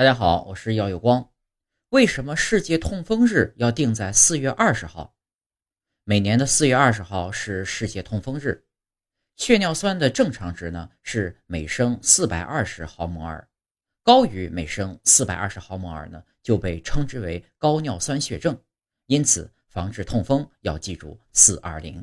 大家好，我是耀有光。为什么世界痛风日要定在四月二十号？每年的四月二十号是世界痛风日。血尿酸的正常值呢是每升四百二十毫摩尔，高于每升四百二十毫摩尔呢就被称之为高尿酸血症。因此，防治痛风要记住四二零。